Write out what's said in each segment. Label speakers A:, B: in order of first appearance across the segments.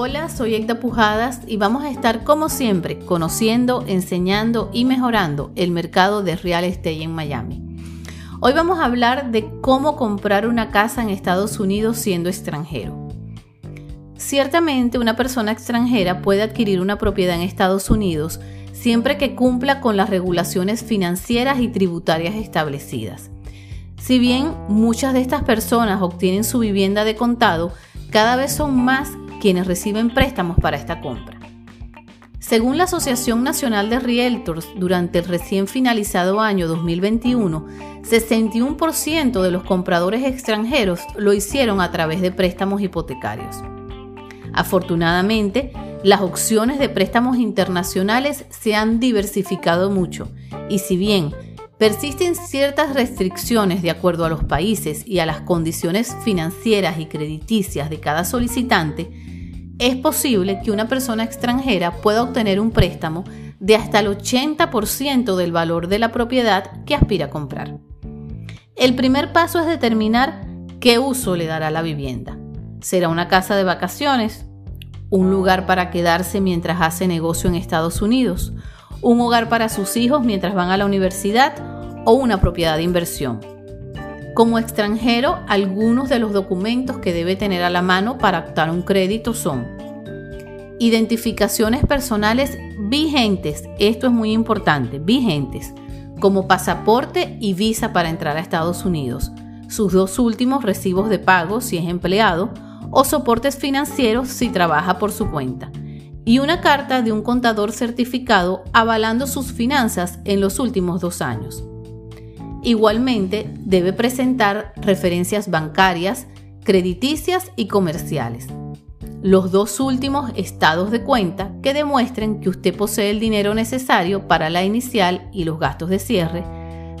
A: Hola, soy Egda Pujadas y vamos a estar como siempre conociendo, enseñando y mejorando el mercado de real estate en Miami. Hoy vamos a hablar de cómo comprar una casa en Estados Unidos siendo extranjero. Ciertamente una persona extranjera puede adquirir una propiedad en Estados Unidos siempre que cumpla con las regulaciones financieras y tributarias establecidas. Si bien muchas de estas personas obtienen su vivienda de contado, cada vez son más quienes reciben préstamos para esta compra. Según la Asociación Nacional de Realtors, durante el recién finalizado año 2021, 61% de los compradores extranjeros lo hicieron a través de préstamos hipotecarios. Afortunadamente, las opciones de préstamos internacionales se han diversificado mucho y si bien persisten ciertas restricciones de acuerdo a los países y a las condiciones financieras y crediticias de cada solicitante, es posible que una persona extranjera pueda obtener un préstamo de hasta el 80% del valor de la propiedad que aspira a comprar. El primer paso es determinar qué uso le dará la vivienda. ¿Será una casa de vacaciones? ¿Un lugar para quedarse mientras hace negocio en Estados Unidos? ¿Un hogar para sus hijos mientras van a la universidad? ¿O una propiedad de inversión? Como extranjero, algunos de los documentos que debe tener a la mano para optar un crédito son identificaciones personales vigentes, esto es muy importante, vigentes, como pasaporte y visa para entrar a Estados Unidos, sus dos últimos recibos de pago si es empleado o soportes financieros si trabaja por su cuenta, y una carta de un contador certificado avalando sus finanzas en los últimos dos años. Igualmente, debe presentar referencias bancarias, crediticias y comerciales. Los dos últimos estados de cuenta que demuestren que usted posee el dinero necesario para la inicial y los gastos de cierre,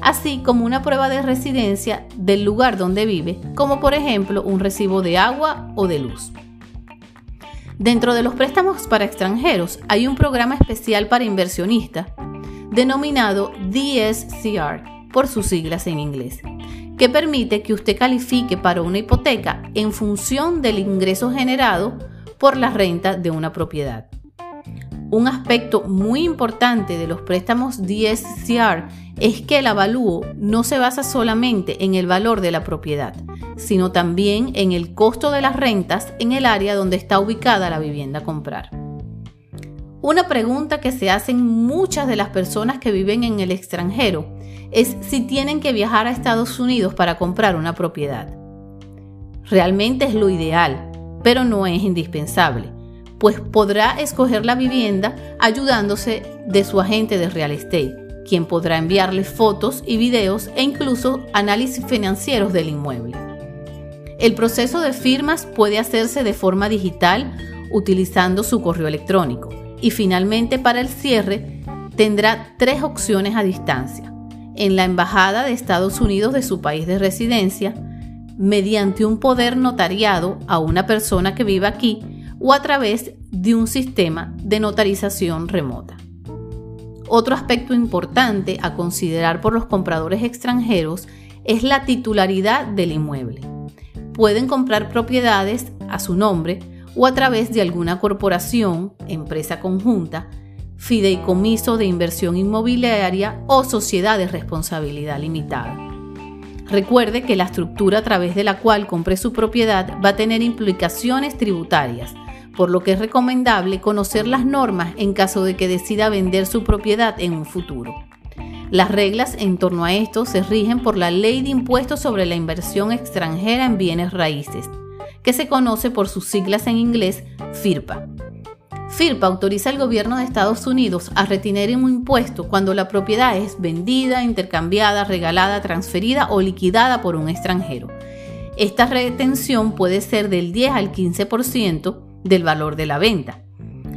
A: así como una prueba de residencia del lugar donde vive, como por ejemplo un recibo de agua o de luz. Dentro de los préstamos para extranjeros hay un programa especial para inversionistas denominado DSCR por sus siglas en inglés, que permite que usted califique para una hipoteca en función del ingreso generado por la renta de una propiedad. Un aspecto muy importante de los préstamos DSCR es que el avalúo no se basa solamente en el valor de la propiedad, sino también en el costo de las rentas en el área donde está ubicada la vivienda a comprar. Una pregunta que se hacen muchas de las personas que viven en el extranjero es si tienen que viajar a Estados Unidos para comprar una propiedad. Realmente es lo ideal, pero no es indispensable, pues podrá escoger la vivienda ayudándose de su agente de real estate, quien podrá enviarle fotos y videos e incluso análisis financieros del inmueble. El proceso de firmas puede hacerse de forma digital utilizando su correo electrónico y finalmente para el cierre tendrá tres opciones a distancia en la Embajada de Estados Unidos de su país de residencia, mediante un poder notariado a una persona que vive aquí o a través de un sistema de notarización remota. Otro aspecto importante a considerar por los compradores extranjeros es la titularidad del inmueble. Pueden comprar propiedades a su nombre o a través de alguna corporación, empresa conjunta, fideicomiso de inversión inmobiliaria o sociedad de responsabilidad limitada. Recuerde que la estructura a través de la cual compre su propiedad va a tener implicaciones tributarias, por lo que es recomendable conocer las normas en caso de que decida vender su propiedad en un futuro. Las reglas en torno a esto se rigen por la Ley de Impuestos sobre la Inversión Extranjera en Bienes Raíces, que se conoce por sus siglas en inglés FIRPA. FIRPA autoriza al gobierno de Estados Unidos a retener un impuesto cuando la propiedad es vendida, intercambiada, regalada, transferida o liquidada por un extranjero. Esta retención puede ser del 10 al 15% del valor de la venta.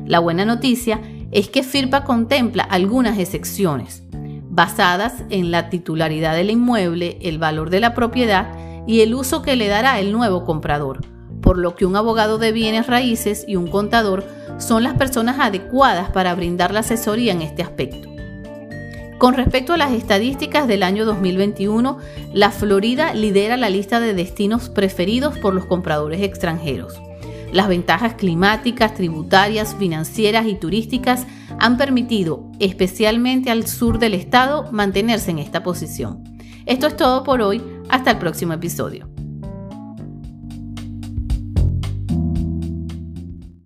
A: La buena noticia es que FIRPA contempla algunas excepciones, basadas en la titularidad del inmueble, el valor de la propiedad y el uso que le dará el nuevo comprador por lo que un abogado de bienes raíces y un contador son las personas adecuadas para brindar la asesoría en este aspecto. Con respecto a las estadísticas del año 2021, la Florida lidera la lista de destinos preferidos por los compradores extranjeros. Las ventajas climáticas, tributarias, financieras y turísticas han permitido, especialmente al sur del estado, mantenerse en esta posición. Esto es todo por hoy, hasta el próximo episodio.